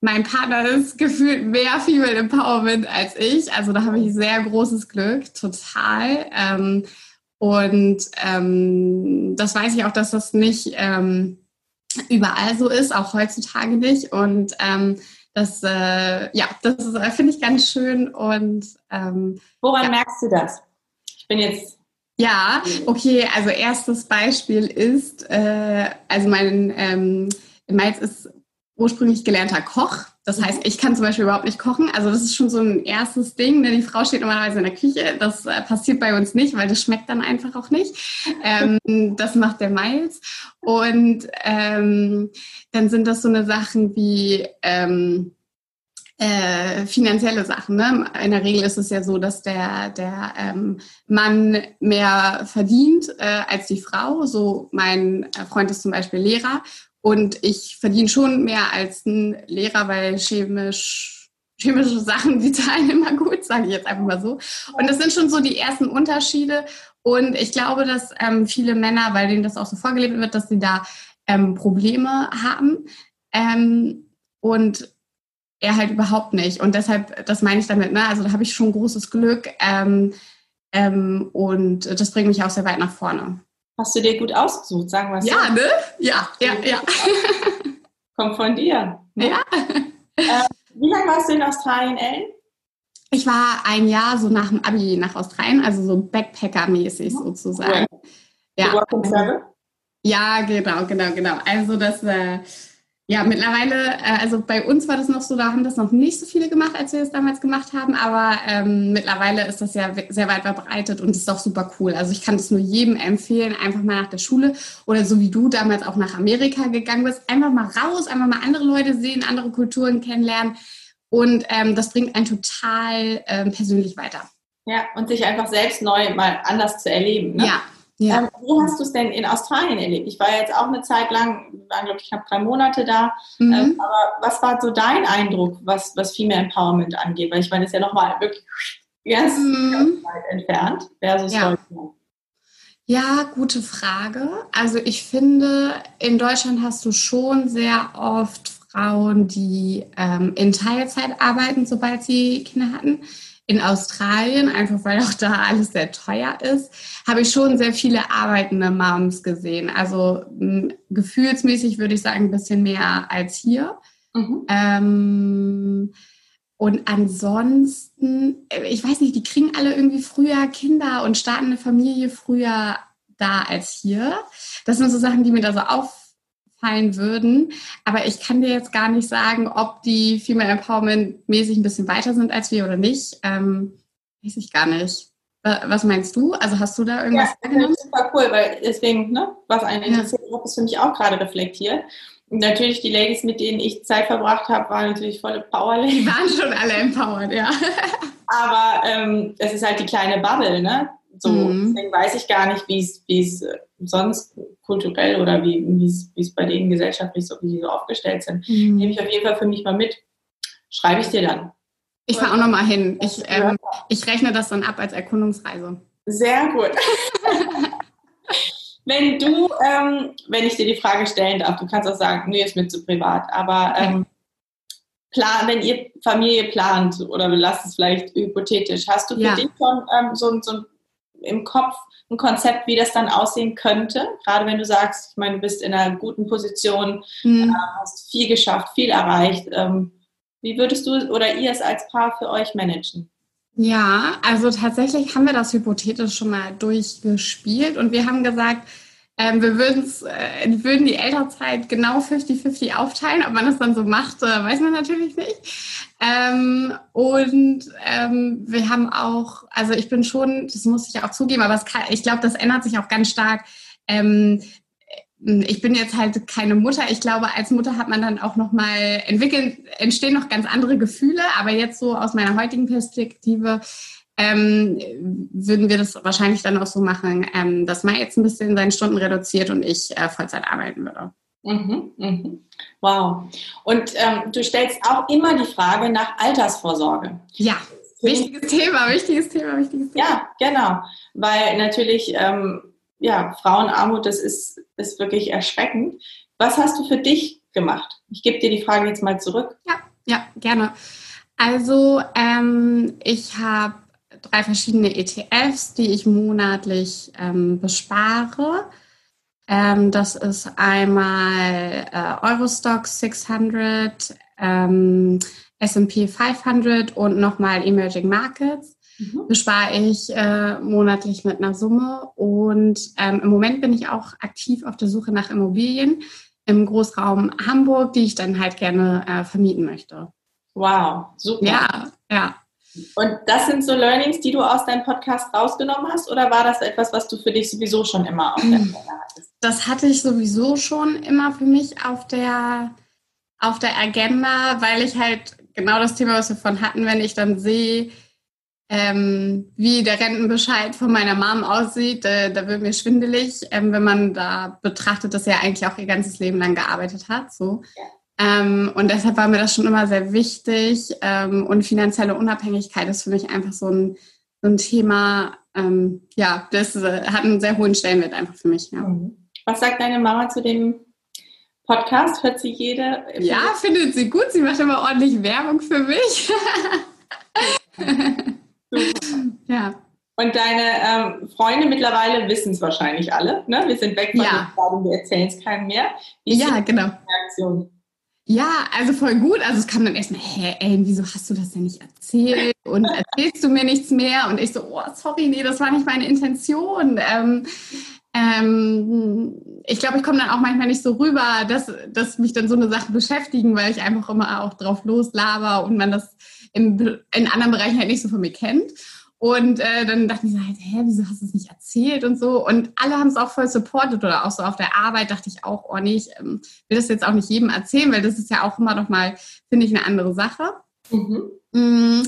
mein Partner ist *laughs* gefühlt mehr Female Empowerment als ich. Also da habe ich sehr großes Glück, total. Und ähm, das weiß ich auch, dass das nicht ähm, überall so ist, auch heutzutage nicht. Und ähm, das, äh, ja, das äh, finde ich ganz schön. Und ähm, woran ja. merkst du das? Ich bin jetzt ja, okay, also erstes Beispiel ist, äh, also mein ähm, Miles ist ursprünglich gelernter Koch. Das heißt, ich kann zum Beispiel überhaupt nicht kochen. Also das ist schon so ein erstes Ding. Ne? Die Frau steht normalerweise in der Küche. Das äh, passiert bei uns nicht, weil das schmeckt dann einfach auch nicht. Ähm, *laughs* das macht der Miles. Und ähm, dann sind das so eine Sachen wie ähm, äh, finanzielle Sachen. Ne? In der Regel ist es ja so, dass der, der ähm, Mann mehr verdient äh, als die Frau. So mein Freund ist zum Beispiel Lehrer und ich verdiene schon mehr als ein Lehrer, weil chemisch, chemische Sachen, *laughs* die zahlen immer gut, sage ich jetzt einfach mal so. Und das sind schon so die ersten Unterschiede. Und ich glaube, dass ähm, viele Männer, weil denen das auch so vorgelebt wird, dass sie da ähm, Probleme haben. Ähm, und er halt überhaupt nicht. Und deshalb, das meine ich damit, ne? Also da habe ich schon großes Glück. Ähm, ähm, und das bringt mich auch sehr weit nach vorne. Hast du dir gut ausgesucht, sagen wir es Ja, so. ne? Ja, ja, ja. *laughs* Kommt von dir. Ne? Ja. *laughs* Äh, wie lange warst du in Australien, Ellen? Ich war ein Jahr so nach dem Abi nach Australien, also so Backpacker-mäßig mhm. sozusagen. Cool. Ja. Ja, genau, genau, genau. Also das äh, ja, mittlerweile, äh, also bei uns war das noch so, da haben das noch nicht so viele gemacht, als wir das damals gemacht haben, aber ähm, mittlerweile ist das ja sehr weit verbreitet und ist auch super cool. Also ich kann das nur jedem empfehlen, einfach mal nach der Schule oder so wie du damals auch nach Amerika gegangen bist, einfach mal raus, einfach mal andere Leute sehen, andere Kulturen kennenlernen und ähm, das bringt einen total ähm, persönlich weiter. Ja, und sich einfach selbst neu mal anders zu erleben. Ne? Ja, ja. Ähm, wie hast du es denn in Australien erlebt? Ich war jetzt auch eine Zeit lang, waren glaube ich knapp drei Monate da. Mhm. Ähm, aber was war so dein Eindruck, was, was Female Empowerment angeht? Weil ich meine, das ist ja nochmal wirklich ganz, mhm. ganz weit entfernt versus ja. Deutschland. Ja, gute Frage. Also ich finde, in Deutschland hast du schon sehr oft Frauen, die ähm, in Teilzeit arbeiten, sobald sie Kinder hatten in Australien, einfach weil auch da alles sehr teuer ist, habe ich schon sehr viele arbeitende Moms gesehen. Also mh, gefühlsmäßig würde ich sagen, ein bisschen mehr als hier. Mhm. Ähm, und ansonsten, äh, ich weiß nicht, die kriegen alle irgendwie früher Kinder und starten eine Familie früher da als hier. Das sind so Sachen, die mir da so auf fallen würden. Aber ich kann dir jetzt gar nicht sagen, ob die Female Empowerment mäßig ein bisschen weiter sind als wir oder nicht. Ähm, weiß ich gar nicht. Was meinst du? Also hast du da irgendwas ja, Das ist super cool, weil deswegen, ne, was einen interessiert, ja. ist für mich auch gerade reflektiert. Und natürlich die Ladies, mit denen ich Zeit verbracht habe, waren natürlich volle Power Ladies. Die waren schon alle empowered, ja. Aber ähm, es ist halt die kleine Bubble, ne? So, mhm. deswegen weiß ich gar nicht, wie es äh, sonst kulturell oder wie es bei denen gesellschaftlich so, wie die so aufgestellt sind. Mhm. Nehme ich auf jeden Fall für mich mal mit. Schreibe ich dir dann. Ich fahre auch nochmal hin. Ich, ähm, ich rechne das dann ab als Erkundungsreise. Sehr gut. *laughs* wenn du, ähm, wenn ich dir die Frage stellen darf, du kannst auch sagen, nee, ist mir zu privat, aber ähm, plan, wenn ihr Familie plant oder wir lassen es vielleicht hypothetisch, hast du für ja. dich schon ähm, so, so im Kopf ein Konzept, wie das dann aussehen könnte? Gerade wenn du sagst, ich meine, du bist in einer guten Position, mhm. hast viel geschafft, viel erreicht. Ähm, wie würdest du oder ihr es als Paar für euch managen? Ja, also tatsächlich haben wir das hypothetisch schon mal durchgespielt und wir haben gesagt, ähm, wir äh, würden die Elternzeit genau 50-50 aufteilen. Ob man das dann so macht, äh, weiß man natürlich nicht. Ähm, und ähm, wir haben auch, also ich bin schon, das muss ich auch zugeben, aber kann, ich glaube, das ändert sich auch ganz stark. Ähm, ich bin jetzt halt keine Mutter. Ich glaube, als Mutter hat man dann auch noch mal entwickeln, entstehen noch ganz andere Gefühle. Aber jetzt so aus meiner heutigen Perspektive ähm, würden wir das wahrscheinlich dann auch so machen, ähm, dass Mai jetzt ein bisschen seine Stunden reduziert und ich äh, Vollzeit arbeiten würde. Mhm, mhm. Wow. Und ähm, du stellst auch immer die Frage nach Altersvorsorge. Ja, wichtiges Thema, wichtiges Thema, wichtiges Thema. Ja, genau. Weil natürlich, ähm, ja, Frauenarmut, das ist, ist wirklich erschreckend. Was hast du für dich gemacht? Ich gebe dir die Frage jetzt mal zurück. Ja. Ja, gerne. Also ähm, ich habe drei verschiedene ETFs, die ich monatlich ähm, bespare. Ähm, das ist einmal äh, Eurostock 600, ähm, S&P 500 und nochmal Emerging Markets. Mhm. Bespare ich äh, monatlich mit einer Summe und ähm, im Moment bin ich auch aktiv auf der Suche nach Immobilien im Großraum Hamburg, die ich dann halt gerne äh, vermieten möchte. Wow, super. Ja, ja. Und das sind so Learnings, die du aus deinem Podcast rausgenommen hast, oder war das etwas, was du für dich sowieso schon immer auf der Agenda hattest? Das hatte ich sowieso schon immer für mich auf der, auf der Agenda, weil ich halt genau das Thema, was wir von hatten, wenn ich dann sehe, ähm, wie der Rentenbescheid von meiner Mom aussieht, äh, da wird mir schwindelig, ähm, wenn man da betrachtet, dass er eigentlich auch ihr ganzes Leben lang gearbeitet hat. So. Ähm, und deshalb war mir das schon immer sehr wichtig. Ähm, und finanzielle Unabhängigkeit ist für mich einfach so ein, so ein Thema, ähm, ja, das äh, hat einen sehr hohen Stellenwert einfach für mich. Ja. Mhm. Was sagt deine Mama zu dem Podcast? Hört sie jede? Ja, findet sie gut. Sie macht immer ordentlich Werbung für mich. *laughs* ja. Und deine ähm, Freunde mittlerweile wissen es wahrscheinlich alle. Ne? Wir sind weg von ja. den wir erzählen es keinem mehr. Wie ja, genau. Reaktion? Ja, also voll gut. Also es kam dann erstmal, hä, ey, wieso hast du das denn nicht erzählt? Und erzählst du mir nichts mehr? Und ich so, oh, sorry, nee, das war nicht meine Intention. Ähm, ähm, ich glaube, ich komme dann auch manchmal nicht so rüber, dass, dass mich dann so eine Sache beschäftigen, weil ich einfach immer auch drauf loslaber und man das in, in anderen Bereichen halt nicht so von mir kennt. Und äh, dann dachten sie halt, hä, wieso hast du es nicht erzählt und so. Und alle haben es auch voll supportet oder auch so auf der Arbeit dachte ich auch, oh nee, ich ähm, will das jetzt auch nicht jedem erzählen, weil das ist ja auch immer noch mal, finde ich, eine andere Sache. Mhm. Mm,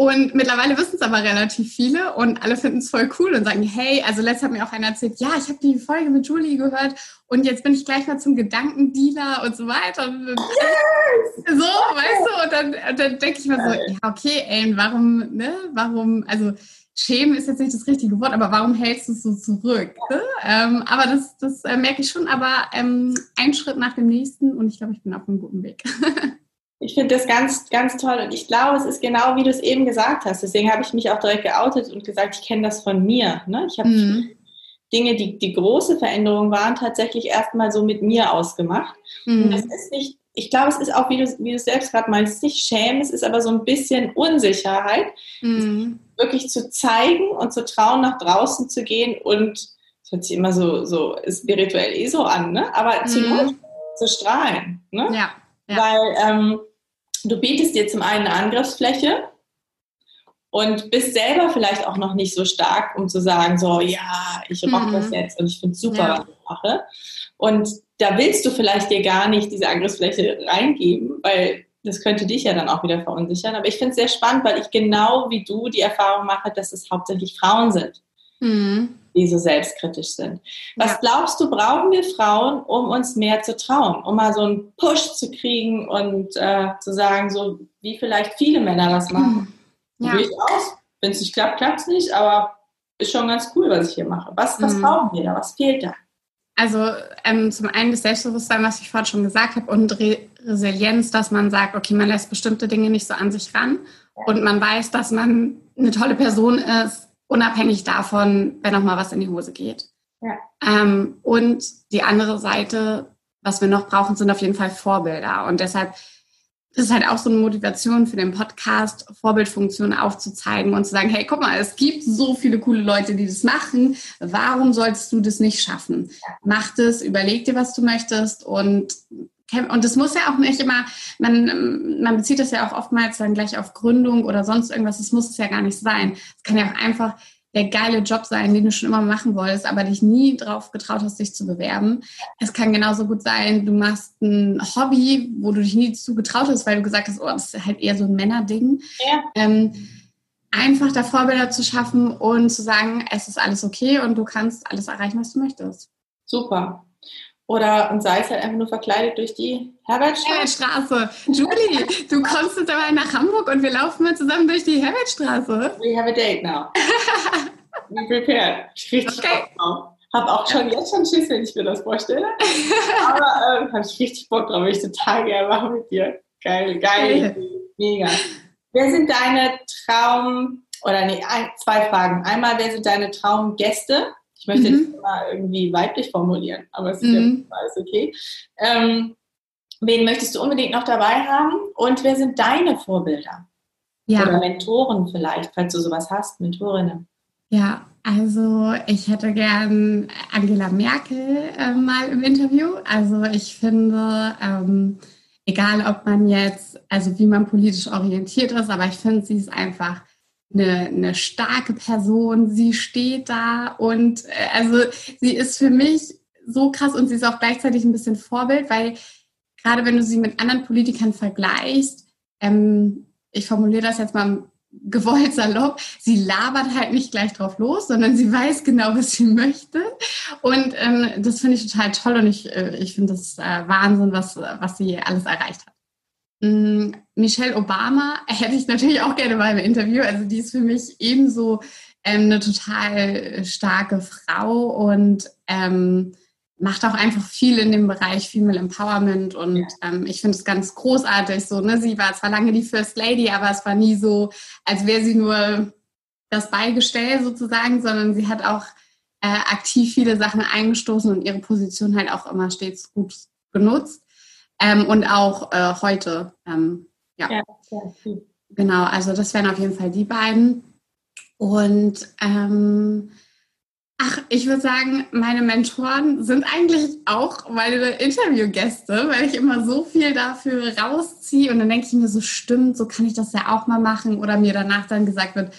und mittlerweile wissen es aber relativ viele und alle finden es voll cool und sagen, hey, also letztes hat mir auch einer erzählt, ja, ich habe die Folge mit Julie gehört und jetzt bin ich gleich mal zum Gedankendealer und so weiter. Yes! So, weißt du, und dann, und dann denke ich mir so, ja, okay, ey, warum, ne, warum, also schämen ist jetzt nicht das richtige Wort, aber warum hältst du es so zurück? Ne? Ähm, aber das, das äh, merke ich schon, aber ähm, ein Schritt nach dem nächsten und ich glaube, ich bin auf einem guten Weg. *laughs* Ich finde das ganz, ganz toll und ich glaube, es ist genau wie du es eben gesagt hast. Deswegen habe ich mich auch direkt geoutet und gesagt, ich kenne das von mir. Ne? Ich habe mhm. Dinge, die, die große Veränderungen waren, tatsächlich erstmal so mit mir ausgemacht. Mhm. Und das ist nicht, ich glaube, es ist auch, wie du, wie du selbst gerade meinst, nicht Schämen, es ist aber so ein bisschen Unsicherheit, mhm. wirklich zu zeigen und zu trauen, nach draußen zu gehen und es hört sich immer so, so spirituell eh so an, ne? aber zu, mhm. zu strahlen. Ne? Ja. ja. Weil ähm, du bietest dir zum einen eine Angriffsfläche und bist selber vielleicht auch noch nicht so stark, um zu sagen, so, ja, ich rock mhm. das jetzt und ich finde es super, ja. was ich mache. Und da willst du vielleicht dir gar nicht diese Angriffsfläche reingeben, weil das könnte dich ja dann auch wieder verunsichern. Aber ich finde es sehr spannend, weil ich genau wie du die Erfahrung mache, dass es hauptsächlich Frauen sind. Mhm die so selbstkritisch sind. Was ja. glaubst du, brauchen wir Frauen, um uns mehr zu trauen, um mal so einen Push zu kriegen und äh, zu sagen, so wie vielleicht viele Männer das *clears throat* machen? Ja. Probier ich aus. Wenn es nicht klappt, klappt es nicht, aber ist schon ganz cool, was ich hier mache. Was, was mhm. brauchen wir da? Was fehlt da? Also ähm, zum einen das Selbstbewusstsein, was ich vorhin schon gesagt habe, und Re Resilienz, dass man sagt, okay, man lässt bestimmte Dinge nicht so an sich ran und man weiß, dass man eine tolle Person ist, unabhängig davon, wenn auch mal was in die Hose geht. Ja. Ähm, und die andere Seite, was wir noch brauchen, sind auf jeden Fall Vorbilder. Und deshalb ist halt auch so eine Motivation für den Podcast, Vorbildfunktionen aufzuzeigen und zu sagen, hey, guck mal, es gibt so viele coole Leute, die das machen. Warum solltest du das nicht schaffen? Mach das, überleg dir, was du möchtest und und es muss ja auch nicht immer, man, man bezieht das ja auch oftmals dann gleich auf Gründung oder sonst irgendwas, das muss es ja gar nicht sein. Es kann ja auch einfach der geile Job sein, den du schon immer machen wolltest, aber dich nie drauf getraut hast, dich zu bewerben. Es kann genauso gut sein, du machst ein Hobby, wo du dich nie zu getraut hast, weil du gesagt hast, oh, das ist halt eher so ein Männerding. Ja. Ähm, einfach da Vorbilder zu schaffen und zu sagen, es ist alles okay und du kannst alles erreichen, was du möchtest. Super. Oder und sei es halt einfach nur verkleidet durch die Herbertstraße. Herbertstraße. Julie, du kommst jetzt aber nach Hamburg und wir laufen mal zusammen durch die Herbertstraße. We have a date now. *laughs* Be prepared. Ich richtig okay. Bock drauf. Hab auch schon jetzt schon Schiss, wenn ich mir das vorstelle. *laughs* Aber ähm, habe ich richtig Bock drauf, ich total gerne machen mit dir. Geil, geil. Mega. Wer sind deine Traum, oder nee, ein, zwei Fragen. Einmal, wer sind deine Traumgäste? Ich möchte mhm. das mal irgendwie weiblich formulieren, aber es ist mhm. ja alles okay. Ähm, wen möchtest du unbedingt noch dabei haben? Und wer sind deine Vorbilder? Ja. Oder Mentoren vielleicht, falls du sowas hast, Mentorinnen. Ja, also ich hätte gern Angela Merkel äh, mal im Interview. Also ich finde, ähm, egal ob man jetzt, also wie man politisch orientiert ist, aber ich finde, sie ist einfach eine, eine starke Person. Sie steht da und äh, also sie ist für mich so krass und sie ist auch gleichzeitig ein bisschen Vorbild, weil gerade wenn du sie mit anderen Politikern vergleichst, ähm, ich formuliere das jetzt mal gewollt salopp, sie labert halt nicht gleich drauf los, sondern sie weiß genau, was sie möchte. Und ähm, das finde ich total toll und ich, äh, ich finde das äh, Wahnsinn, was, was sie alles erreicht hat. Mm, Michelle Obama hätte ich natürlich auch gerne mal im Interview. Also die ist für mich ebenso ähm, eine total starke Frau und ähm, macht auch einfach viel in dem Bereich Female Empowerment und ja. ähm, ich finde es ganz großartig. So, ne? Sie war zwar lange die First Lady, aber es war nie so, als wäre sie nur das Beigestell sozusagen, sondern sie hat auch äh, aktiv viele Sachen eingestoßen und ihre Position halt auch immer stets gut genutzt. Ähm, und auch äh, heute. Ähm, ja. ja genau, also das wären auf jeden Fall die beiden. Und ähm, ach, ich würde sagen, meine Mentoren sind eigentlich auch meine Interviewgäste, weil ich immer so viel dafür rausziehe und dann denke ich mir so, stimmt, so kann ich das ja auch mal machen oder mir danach dann gesagt wird,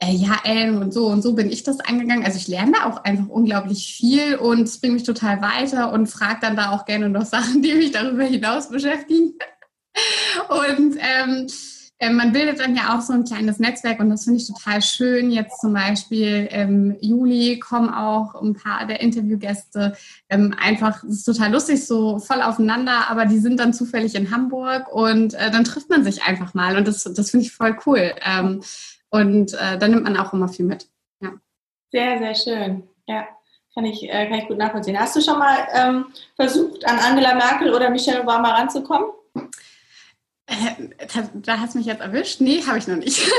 äh, ja, Ellen, und so und so bin ich das angegangen. Also ich lerne da auch einfach unglaublich viel und es bringt mich total weiter und frage dann da auch gerne noch *laughs* Sachen, die mich darüber hinaus beschäftigen. Und ähm, äh, man bildet dann ja auch so ein kleines Netzwerk und das finde ich total schön. Jetzt zum Beispiel im Juli kommen auch ein paar der Interviewgäste. Ähm, einfach, es ist total lustig, so voll aufeinander, aber die sind dann zufällig in Hamburg und äh, dann trifft man sich einfach mal und das, das finde ich voll cool. Und äh, da nimmt man auch immer viel mit. Ja. Sehr, sehr schön. Ja, kann ich, äh, kann ich gut nachvollziehen. Hast du schon mal ähm, versucht, an Angela Merkel oder Michelle Obama ranzukommen? Äh, da, da hast du mich jetzt erwischt. Nee, habe ich noch nicht. *laughs*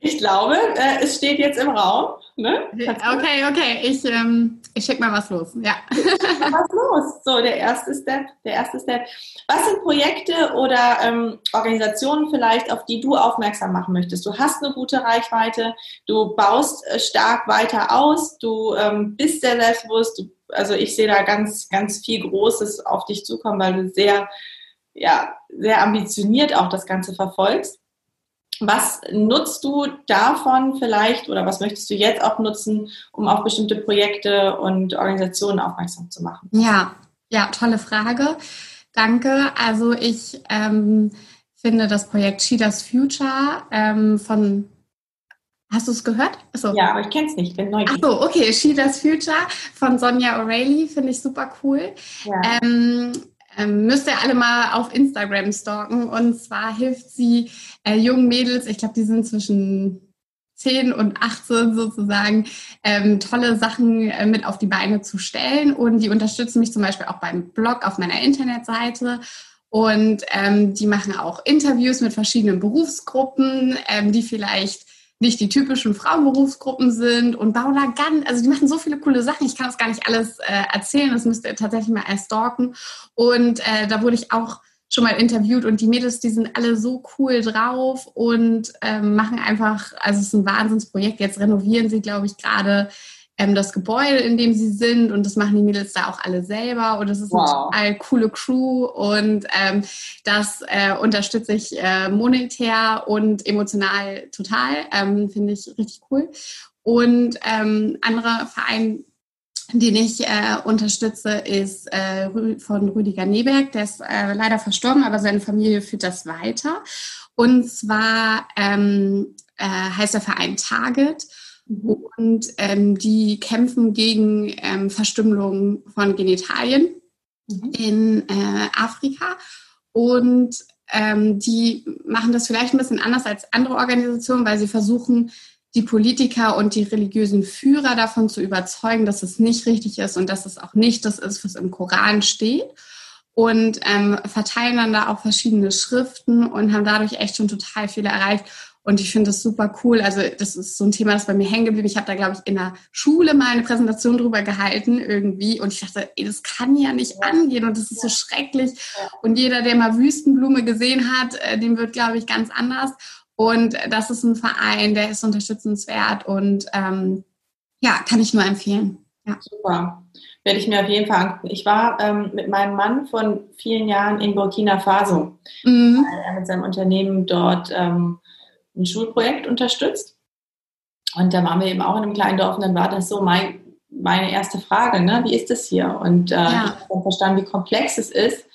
ich glaube, äh, es steht jetzt im Raum. Ne? Okay, okay, ich, ähm, ich schicke mal was los. Ja. was los? So, der erste Step, der erste Step. Was sind Projekte oder ähm, Organisationen vielleicht, auf die du aufmerksam machen möchtest? Du hast eine gute Reichweite, du baust äh, stark weiter aus, du ähm, bist sehr selbstbewusst. Du, also ich sehe da ganz, ganz viel Großes auf dich zukommen, weil du sehr, ja, sehr ambitioniert auch das Ganze verfolgst. Was nutzt du davon vielleicht oder was möchtest du jetzt auch nutzen, um auf bestimmte Projekte und Organisationen aufmerksam zu machen? Ja, ja, tolle Frage. Danke. Also ich ähm, finde das Projekt Cheetah's Future ähm, von Hast du es gehört? Achso. Ja, aber ich kenne es nicht, bin neugierig. Achso, okay. Cheetah's Future von Sonja O'Reilly finde ich super cool. Ja. Ähm, ähm, müsst ihr alle mal auf Instagram stalken. Und zwar hilft sie äh, jungen Mädels, ich glaube, die sind zwischen 10 und 18 sozusagen, ähm, tolle Sachen äh, mit auf die Beine zu stellen. Und die unterstützen mich zum Beispiel auch beim Blog auf meiner Internetseite. Und ähm, die machen auch Interviews mit verschiedenen Berufsgruppen, ähm, die vielleicht nicht die typischen Frauenberufsgruppen sind und bauen da ganz, also die machen so viele coole Sachen. Ich kann das gar nicht alles äh, erzählen, das müsst ihr tatsächlich mal erst stalken. Und äh, da wurde ich auch schon mal interviewt und die Mädels, die sind alle so cool drauf und ähm, machen einfach, also es ist ein Wahnsinnsprojekt. Jetzt renovieren sie, glaube ich, gerade ähm, das Gebäude, in dem sie sind und das machen die Mädels da auch alle selber und das ist wow. eine total coole Crew und ähm, das äh, unterstütze ich äh, monetär und emotional total, ähm, finde ich richtig cool. Und ähm, andere Verein, den ich äh, unterstütze, ist äh, von Rüdiger Neberg. Der ist äh, leider verstorben, aber seine Familie führt das weiter. Und zwar ähm, äh, heißt der Verein Target. Und ähm, die kämpfen gegen ähm, Verstümmelung von Genitalien mhm. in äh, Afrika. Und ähm, die machen das vielleicht ein bisschen anders als andere Organisationen, weil sie versuchen, die Politiker und die religiösen Führer davon zu überzeugen, dass es nicht richtig ist und dass es auch nicht das ist, was im Koran steht. Und ähm, verteilen dann da auch verschiedene Schriften und haben dadurch echt schon total viel erreicht. Und ich finde das super cool. Also das ist so ein Thema, das bei mir hängen geblieben. Ich habe da, glaube ich, in der Schule mal eine Präsentation drüber gehalten irgendwie. Und ich dachte, ey, das kann ja nicht ja. angehen und das ist ja. so schrecklich. Ja. Und jeder, der mal Wüstenblume gesehen hat, äh, dem wird, glaube ich, ganz anders. Und das ist ein Verein, der ist unterstützenswert und ähm, ja, kann ich nur empfehlen. Super. Werde ich mir auf jeden Fall angucken. Ich war ähm, mit meinem Mann von vielen Jahren in Burkina Faso, mhm. weil er mit seinem Unternehmen dort ähm, ein Schulprojekt unterstützt. Und da waren wir eben auch in einem kleinen Dorf und dann war das so mein, meine erste Frage, ne? wie ist das hier? Und äh, ja. ich habe dann verstanden, wie komplex es ist,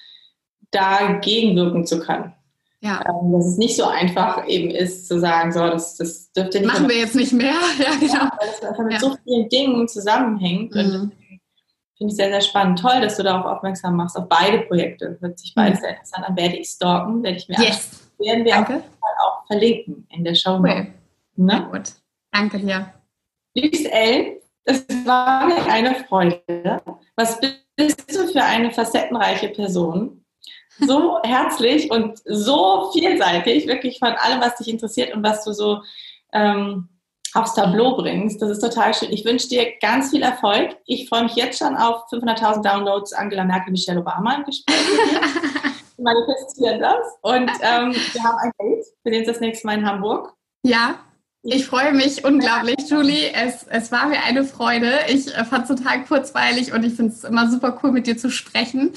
da gegenwirken zu können. Ja. Ähm, dass es nicht so einfach eben ist zu sagen, so, das, das dürfte nicht. Machen wir jetzt nicht mehr. *laughs* Ja, genau. Ja, weil es einfach mit ja. so vielen Dingen zusammenhängt. Mhm. Finde ich sehr, sehr spannend. Toll, dass du darauf aufmerksam machst, auf beide Projekte. Hört sich beides mhm. sehr interessant an. Werde ich stalken, werde ich mir yes. Werden wir Danke. auch verlinken in der Show. Cool. Ne? gut. Danke dir. Liebste Elle, es war mir eine Freude. Was bist du für eine facettenreiche Person? so *laughs* herzlich und so vielseitig, wirklich von allem, was dich interessiert und was du so ähm, aufs Tableau bringst. Das ist total schön. Ich wünsche dir ganz viel Erfolg. Ich freue mich jetzt schon auf 500.000 Downloads Angela Merkel, Michelle Obama im Gespräch. *laughs* manifestieren das. Und *laughs* ähm, wir haben ein Date. Wir sehen uns das nächste Mal in Hamburg. Ja, ich freue mich unglaublich, Julie. Es, es war mir eine Freude. Ich äh, fand es total kurzweilig und ich finde es immer super cool, mit dir zu sprechen.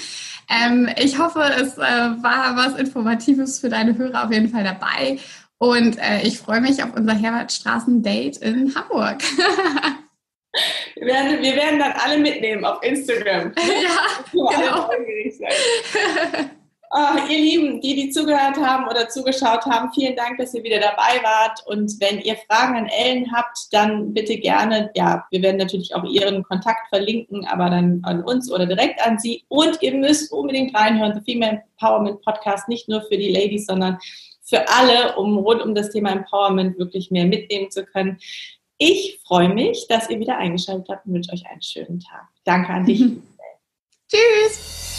Ähm, ich hoffe, es äh, war was Informatives für deine Hörer auf jeden Fall dabei. Und äh, ich freue mich auf unser Herbertstraßen-Date in Hamburg. *laughs* wir, werden, wir werden dann alle mitnehmen auf Instagram. *laughs* Ja, genau. Oh, ihr Lieben, die, die zugehört haben oder zugeschaut haben, vielen Dank, dass ihr wieder dabei wart. Und wenn ihr Fragen an Ellen habt, dann bitte gerne, ja, wir werden natürlich auch ihren Kontakt verlinken, aber dann an uns oder direkt an sie. Und ihr müsst unbedingt reinhören, The Female Empowerment Podcast, nicht nur für die Ladies, sondern für alle, um rund um das Thema Empowerment wirklich mehr mitnehmen zu können. Ich freue mich, dass ihr wieder eingeschaltet habt und wünsche euch einen schönen Tag. Danke an dich. *laughs* *laughs* Tschüss.